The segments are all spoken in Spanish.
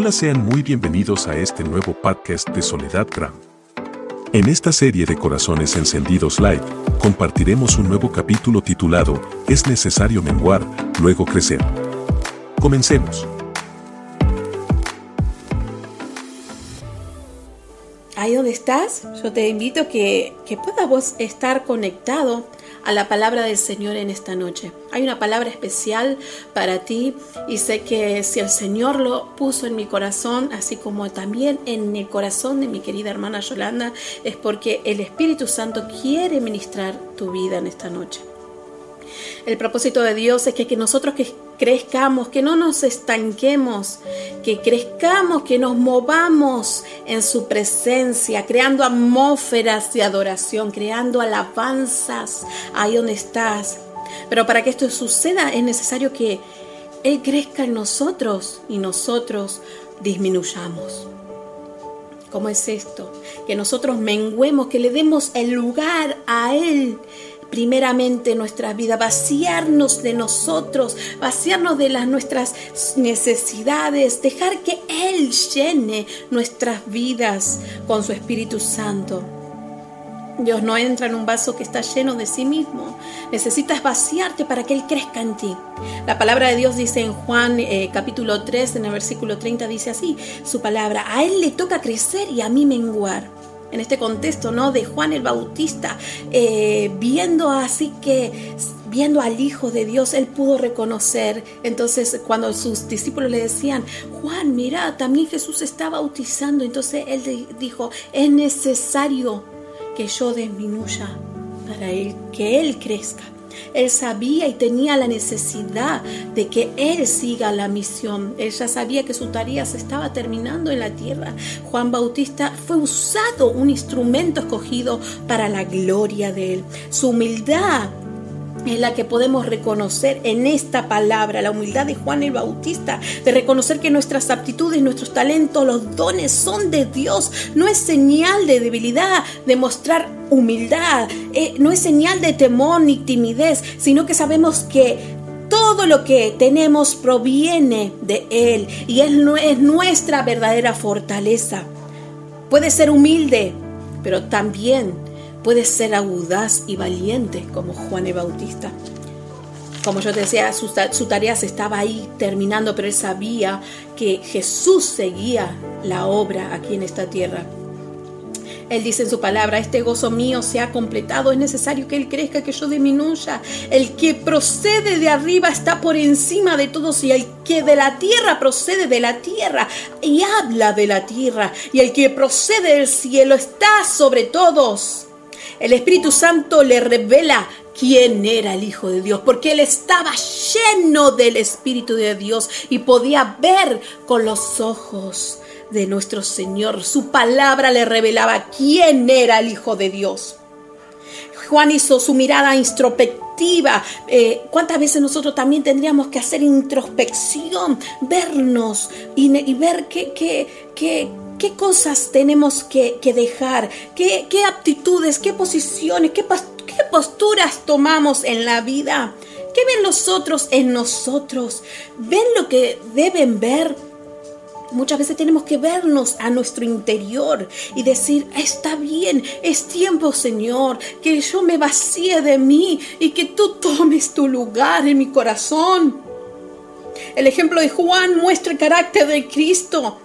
Hola, sean muy bienvenidos a este nuevo podcast de Soledad Gram. En esta serie de Corazones Encendidos Live, compartiremos un nuevo capítulo titulado Es necesario menguar, luego crecer. Comencemos. Ahí donde estás, yo te invito que, que puedas estar conectado a la palabra del Señor en esta noche. Hay una palabra especial para ti y sé que si el Señor lo puso en mi corazón, así como también en el corazón de mi querida hermana Yolanda, es porque el Espíritu Santo quiere ministrar tu vida en esta noche. El propósito de Dios es que, que nosotros que crezcamos, que no nos estanquemos, que crezcamos, que nos movamos en su presencia, creando atmósferas de adoración, creando alabanzas ahí donde estás. Pero para que esto suceda es necesario que Él crezca en nosotros y nosotros disminuyamos. ¿Cómo es esto? Que nosotros menguemos, que le demos el lugar a Él primeramente nuestra vida, vaciarnos de nosotros, vaciarnos de las nuestras necesidades, dejar que Él llene nuestras vidas con su Espíritu Santo. Dios no entra en un vaso que está lleno de sí mismo. Necesitas vaciarte para que Él crezca en ti. La palabra de Dios dice en Juan eh, capítulo 3, en el versículo 30, dice así, su palabra, a Él le toca crecer y a mí menguar en este contexto, ¿no? De Juan el Bautista, eh, viendo así que, viendo al Hijo de Dios, él pudo reconocer. Entonces, cuando sus discípulos le decían, Juan, mira, también Jesús está bautizando, entonces él dijo, es necesario que yo disminuya para que él crezca. Él sabía y tenía la necesidad de que Él siga la misión. Él ya sabía que su tarea se estaba terminando en la tierra. Juan Bautista fue usado, un instrumento escogido para la gloria de Él. Su humildad es la que podemos reconocer en esta palabra, la humildad de Juan el Bautista, de reconocer que nuestras aptitudes, nuestros talentos, los dones son de Dios. No es señal de debilidad demostrar humildad, eh, no es señal de temor ni timidez, sino que sabemos que todo lo que tenemos proviene de Él y Él no es nuestra verdadera fortaleza. Puede ser humilde, pero también puede ser audaz y valiente como Juan el Bautista. Como yo te decía, su, su, tarea se estaba ahí terminando, pero él sabía que Jesús seguía la obra aquí en esta tierra. Él dice en su palabra, este gozo mío se ha completado, es necesario que Él crezca, que yo disminuya. El que procede de arriba está por encima de todos y el que de la tierra procede de la tierra y habla de la tierra y el que procede del cielo está sobre todos. El Espíritu Santo le revela quién era el Hijo de Dios, porque él estaba lleno del Espíritu de Dios y podía ver con los ojos de nuestro Señor. Su palabra le revelaba quién era el Hijo de Dios. Juan hizo su mirada introspectiva. Eh, ¿Cuántas veces nosotros también tendríamos que hacer introspección, vernos y, ver qué, qué, qué, qué cosas tenemos que, dejar? ¿Qué, ¿Qué, aptitudes, qué posiciones, qué, qué posturas tomamos en la vida? ¿Qué ven los otros en nosotros? ¿Ven lo que deben ver? Muchas veces tenemos que vernos a nuestro interior y decir, está bien, es tiempo Señor, que yo me vacíe de mí y que tú tomes tu lugar en mi corazón. El ejemplo de Juan muestra el carácter de Cristo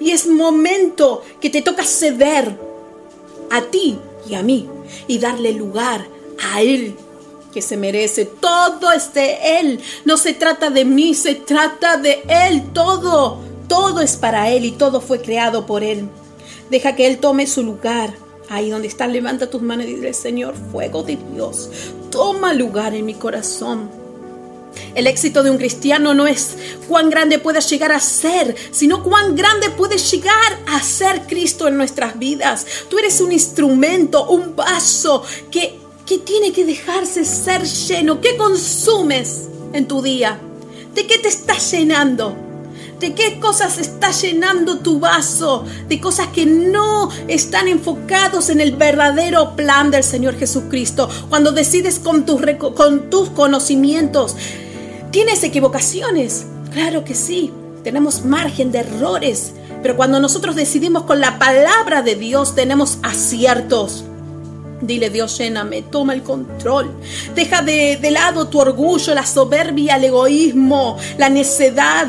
y es momento que te toca ceder a ti y a mí y darle lugar a Él que se merece. Todo es de Él. No se trata de mí, se trata de Él todo. Todo es para Él y todo fue creado por Él. Deja que Él tome su lugar. Ahí donde estás, levanta tus manos y dile, Señor, fuego de Dios, toma lugar en mi corazón. El éxito de un cristiano no es cuán grande puedas llegar a ser, sino cuán grande puedes llegar a ser Cristo en nuestras vidas. Tú eres un instrumento, un vaso que, que tiene que dejarse ser lleno. ¿Qué consumes en tu día? ¿De qué te estás llenando? ¿De qué cosas está llenando tu vaso? De cosas que no están enfocados en el verdadero plan del Señor Jesucristo. Cuando decides con tus, con tus conocimientos, ¿tienes equivocaciones? Claro que sí. tenemos margen de errores, pero cuando nosotros decidimos con la palabra de Dios tenemos aciertos. Dile Dios, lléname, toma el control. Deja de, de lado tu orgullo, la soberbia, el egoísmo, la necedad.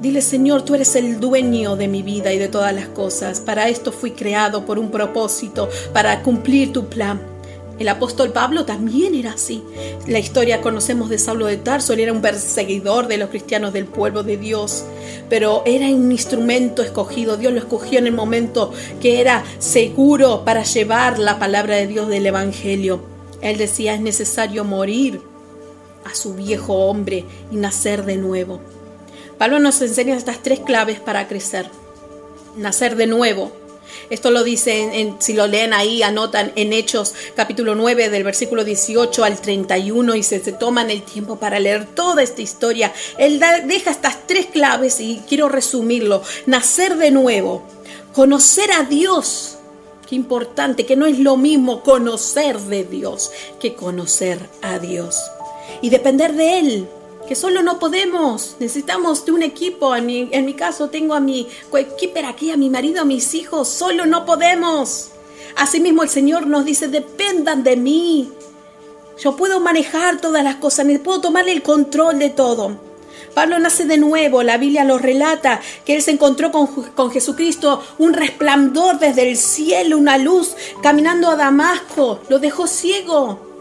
Dile, Señor, tú eres el dueño de mi vida y de todas las cosas. Para esto fui creado por un propósito, para cumplir tu plan. El apóstol Pablo también era así. La historia conocemos de Saulo de Tarso, él era un perseguidor de los cristianos del pueblo de Dios, pero era un instrumento escogido, Dios lo escogió en el momento que era seguro para llevar la palabra de Dios del Evangelio. Él decía, es necesario morir a su viejo hombre y nacer de nuevo. Pablo nos enseña estas tres claves para crecer. Nacer de nuevo, esto lo dice, si lo leen ahí, anotan en Hechos capítulo 9 del versículo 18 al 31 y se, se toman el tiempo para leer toda esta historia. Él deja estas tres claves y quiero resumirlo. Nacer de nuevo, conocer a Dios. Qué importante, que no es lo mismo conocer de Dios que conocer a Dios. Y depender de Él, que solo no podemos, necesitamos de un equipo. En mi, en mi caso tengo a mi coequiper aquí, a mi marido, a mis hijos, solo no podemos. Asimismo el Señor nos dice, dependan de mí. Yo puedo manejar todas las cosas, puedo tomar el control de todo. Pablo nace de nuevo, la Biblia lo relata, que él se encontró con, con, Jesucristo, un resplandor desde el cielo, una luz, caminando a Damasco, lo dejó ciego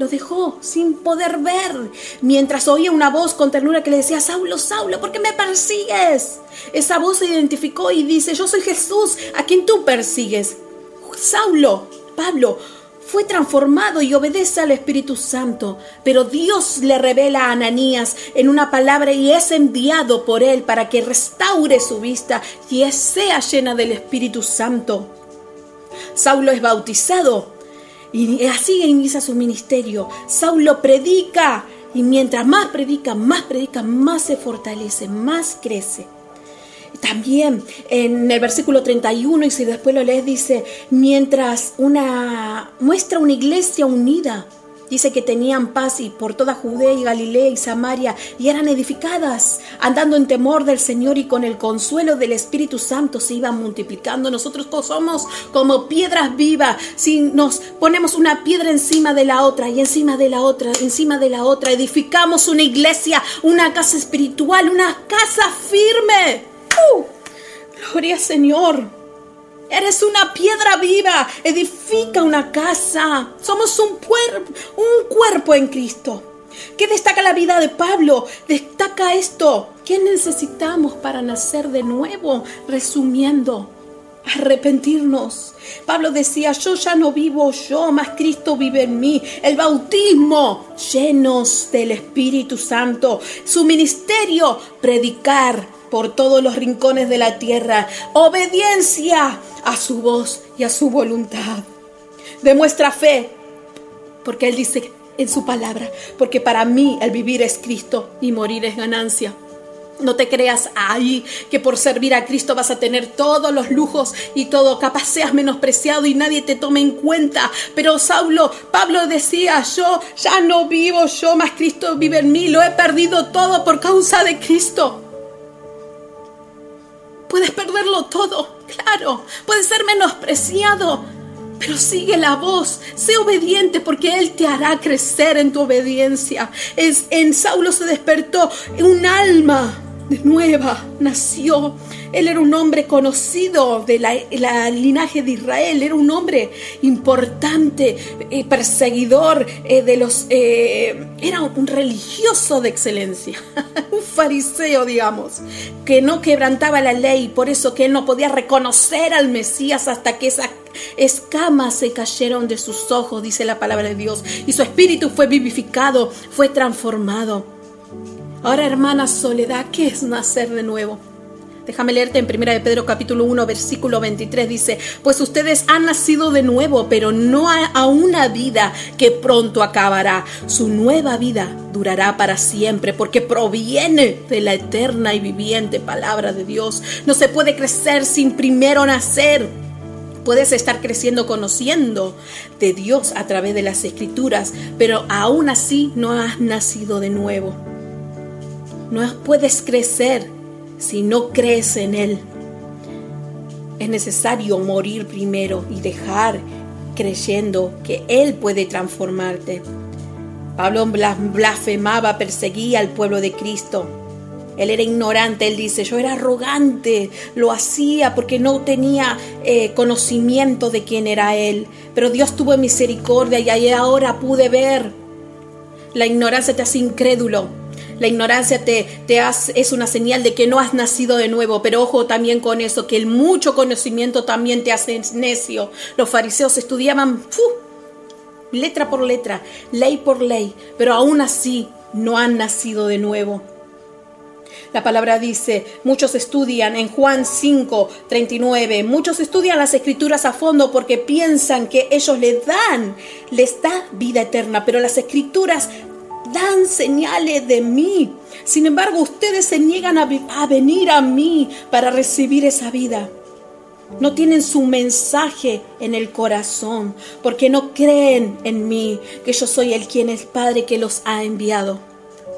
lo dejó sin poder ver, mientras oía una voz con ternura que le decía, Saulo, Saulo, ¿por qué me persigues? Esa voz se identificó y dice, yo soy Jesús, a quien tú persigues. Saulo, Pablo, fue transformado y obedece al Espíritu Santo, pero Dios le revela a Ananías en una palabra y es enviado por él para que restaure su vista y sea llena del Espíritu Santo. Saulo es bautizado y así inicia su ministerio. Saulo predica y mientras más predica, más predica, más se fortalece, más crece. También en el versículo 31, y si después lo lees, dice, mientras una muestra una iglesia unida, Dice que tenían paz y por toda Judea y Galilea y Samaria y eran edificadas, andando en temor del Señor y con el consuelo del Espíritu Santo se iban multiplicando. Nosotros somos como piedras vivas. Si nos ponemos una piedra encima de la otra y encima de la otra, encima de la otra, edificamos una iglesia, una casa espiritual, una casa firme. ¡Uh! Gloria Señor. Eres una piedra viva. Edifica una casa. Somos un, un cuerpo en Cristo. ¿Qué destaca la vida de Pablo? Destaca esto. ¿Qué necesitamos para nacer de nuevo? Resumiendo, arrepentirnos. Pablo decía, yo ya no vivo yo, más Cristo vive en mí. El bautismo, llenos del Espíritu Santo. Su ministerio, predicar por todos los rincones de la tierra. Obediencia a su voz y a su voluntad. Demuestra fe, porque Él dice en su palabra, porque para mí el vivir es Cristo y morir es ganancia. No te creas ahí que por servir a Cristo vas a tener todos los lujos y todo, capaz seas menospreciado y nadie te tome en cuenta. Pero Saulo, Pablo decía, yo ya no vivo yo, más Cristo vive en mí, lo he perdido todo por causa de Cristo. Puedes perderlo todo, claro, puedes ser menospreciado, pero sigue la voz, sé obediente porque Él te hará crecer en tu obediencia. Es, en Saulo se despertó un alma nueva, nació él era un hombre conocido de la, linaje de Israel, era un hombre importante, eh, perseguidor eh, de los... Eh, era un religioso de excelencia, un fariseo, digamos, que no quebrantaba la ley, por eso que él no podía reconocer al Mesías hasta que esas escamas se cayeron de sus ojos, dice la palabra de Dios, y su espíritu fue vivificado, fue transformado. Ahora, hermana Soledad, ¿qué es nacer de nuevo? Déjame leerte en 1 de Pedro capítulo 1 versículo 23 dice, pues ustedes han nacido de nuevo, pero no a una vida que pronto acabará. Su nueva vida durará para siempre porque proviene de la eterna y viviente palabra de Dios. No se puede crecer sin primero nacer. Puedes estar creciendo conociendo de Dios a través de las escrituras, pero aún así no has nacido de nuevo. No puedes crecer si no crees en Él. Es necesario morir primero y dejar creyendo que Él puede transformarte. Pablo blasfemaba, perseguía al pueblo de Cristo. Él era ignorante, él dice, yo era arrogante, lo hacía porque no tenía eh, conocimiento de quién era Él. Pero Dios tuvo misericordia y ahora pude ver. La ignorancia te hace incrédulo. La ignorancia te, te hace, es una señal de que no has nacido de nuevo, pero ojo también con eso, que el mucho conocimiento también te hace necio. Los fariseos estudiaban letra por letra, ley por ley, pero aún así no han nacido de nuevo. La palabra dice, muchos estudian en Juan 5, 39, muchos estudian las escrituras a fondo porque piensan que ellos le dan, les da vida eterna, pero las escrituras dan señales de mí. Sin embargo, ustedes se niegan a, venir a mí para recibir esa vida. No tienen su mensaje en el corazón porque no creen en mí, que yo soy el quien es Padre que los ha enviado.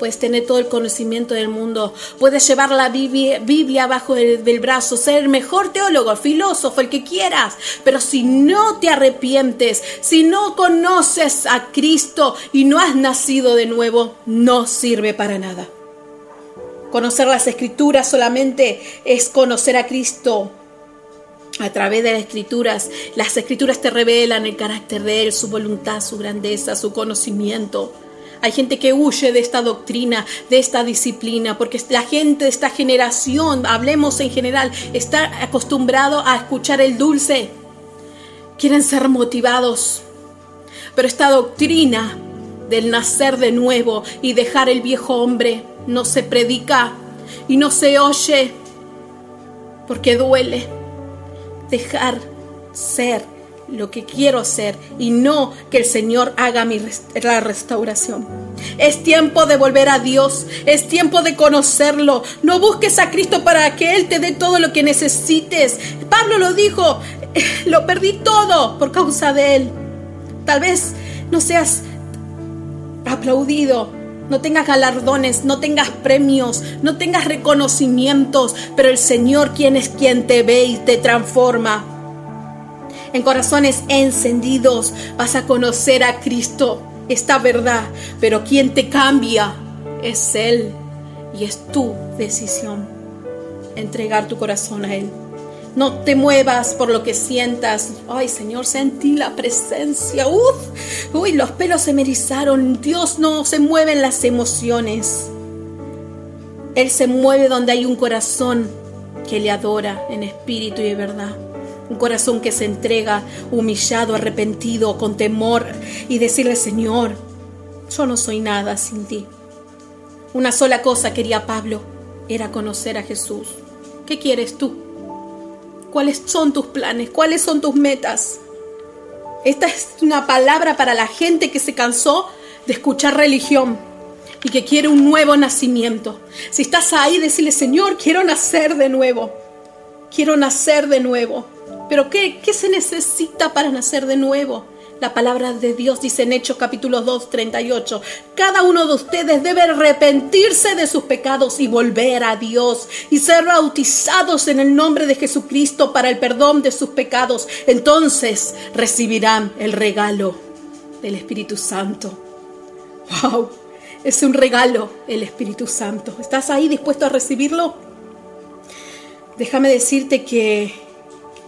Puedes tener todo el conocimiento del mundo, puedes llevar la Biblia, bajo el, del brazo, ser el mejor teólogo, filósofo, el que quieras, pero si no te arrepientes, si no conoces a Cristo y no has nacido de nuevo, no sirve para nada. Conocer las escrituras solamente es conocer a Cristo, a través de las escrituras. Las escrituras te revelan el carácter de Él, su voluntad, su grandeza, su conocimiento. Hay gente que huye de esta doctrina, de esta disciplina, porque la gente de esta generación, hablemos en general, está acostumbrado a escuchar el dulce. Quieren ser motivados. Pero esta doctrina del nacer de nuevo y dejar el viejo hombre no se predica y no se oye porque duele dejar ser lo que quiero ser y no que el Señor haga mi la restauración. Es tiempo de volver a Dios, es tiempo de conocerlo. No busques a Cristo para que Él te dé todo lo que necesites. Pablo lo dijo, lo perdí todo por causa de Él. Tal vez no seas aplaudido, no tengas galardones, no tengas premios, no tengas reconocimientos, pero el Señor quien es quien te ve y te transforma en corazones encendidos, vas a conocer a Cristo, esta verdad, pero quien te cambia es Él y es tu decisión entregar tu corazón a Él. No te muevas por lo que sientas. Ay, Señor, sentí la presencia. Uf, uy, los pelos se me erizaron. Dios no se mueve en las emociones. Él se mueve donde hay un corazón que le adora en espíritu y de verdad un corazón que se entrega humillado, arrepentido, con temor y decirle, Señor, yo no soy nada sin ti. Una sola cosa quería Pablo, era conocer a Jesús. ¿Qué quieres tú? ¿Cuáles son tus planes? ¿Cuáles son tus metas? Esta es una palabra para la gente que se cansó de escuchar religión y que quiere un nuevo nacimiento. Si estás ahí, decirle, Señor, quiero nacer de nuevo. Quiero nacer de nuevo. Pero ¿qué, ¿qué se necesita para nacer de nuevo? La palabra de Dios dice en Hechos capítulo 2, 38, cada uno de ustedes debe arrepentirse de sus pecados y volver a Dios y ser bautizados en el nombre de Jesucristo para el perdón de sus pecados. Entonces recibirán el regalo del Espíritu Santo. ¡Wow! Es un regalo el Espíritu Santo. ¿Estás ahí dispuesto a recibirlo? Déjame decirte que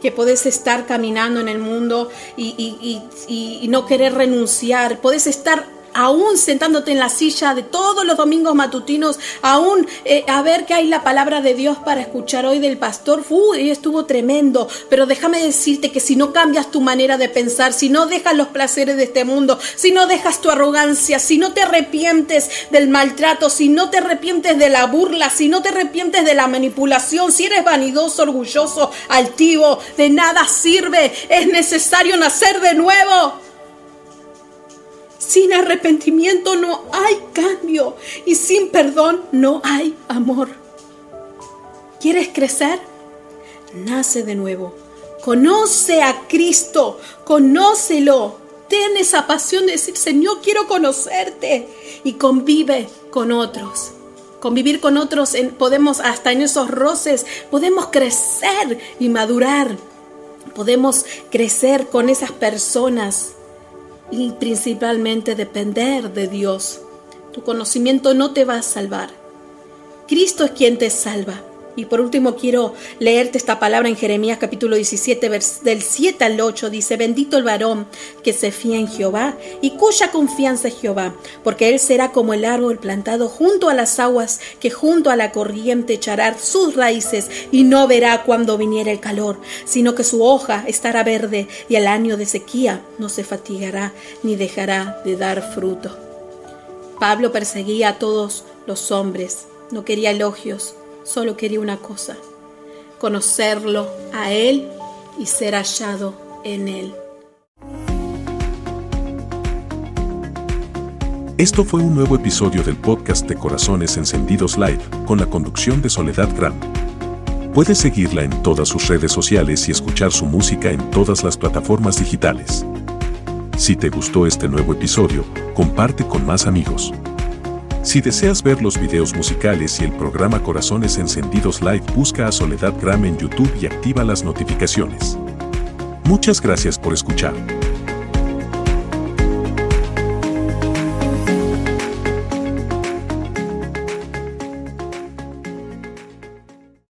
que podés estar caminando en el mundo y, y, no querer renunciar. Podés estar aún sentándote en la silla de todos los domingos matutinos, aún eh, a ver qué hay la palabra de Dios para escuchar hoy del pastor, uy, estuvo tremendo, pero déjame decirte que si no cambias tu manera de pensar, si no dejas los placeres de este mundo, si no dejas tu arrogancia, si no te arrepientes del maltrato, si no te arrepientes de la burla, si no te arrepientes de la manipulación, si eres vanidoso, orgulloso, altivo, de nada sirve, es necesario nacer de nuevo. Sin arrepentimiento no hay cambio y sin perdón no hay amor. ¿Quieres crecer? Nace de nuevo. Conoce a Cristo, conócelo. Ten esa pasión de decir, Señor, quiero conocerte y convive con otros convivir con otros, podemos hasta en esos roces, podemos crecer y madurar. Podemos crecer con esas personas y principalmente depender de Dios. Tu conocimiento no te va a salvar. Cristo es quien te salva. Y por último quiero leerte esta palabra en Jeremías capítulo 17, del 7 al 8. Dice, bendito el varón que se fía en Jehová y cuya confianza es Jehová, porque él será como el árbol plantado junto a las aguas, que junto a la corriente echará sus raíces y no verá cuando viniera el calor, sino que su hoja estará verde y al año de sequía no se fatigará ni dejará de dar fruto. Pablo perseguía a todos los hombres, no quería elogios solo quería una cosa, conocerlo a Él y ser hallado en Él. Esto fue un nuevo episodio del podcast de Corazones Encendidos Live, con la conducción de Soledad Gram. Puedes seguirla en todas sus redes sociales y escuchar su música en todas las plataformas digitales. Si te gustó este nuevo episodio, comparte con más amigos. Si deseas ver los videos musicales y el programa Corazones Encendidos Live, busca a Soledad Gram en YouTube y activa las notificaciones. Muchas gracias por escuchar.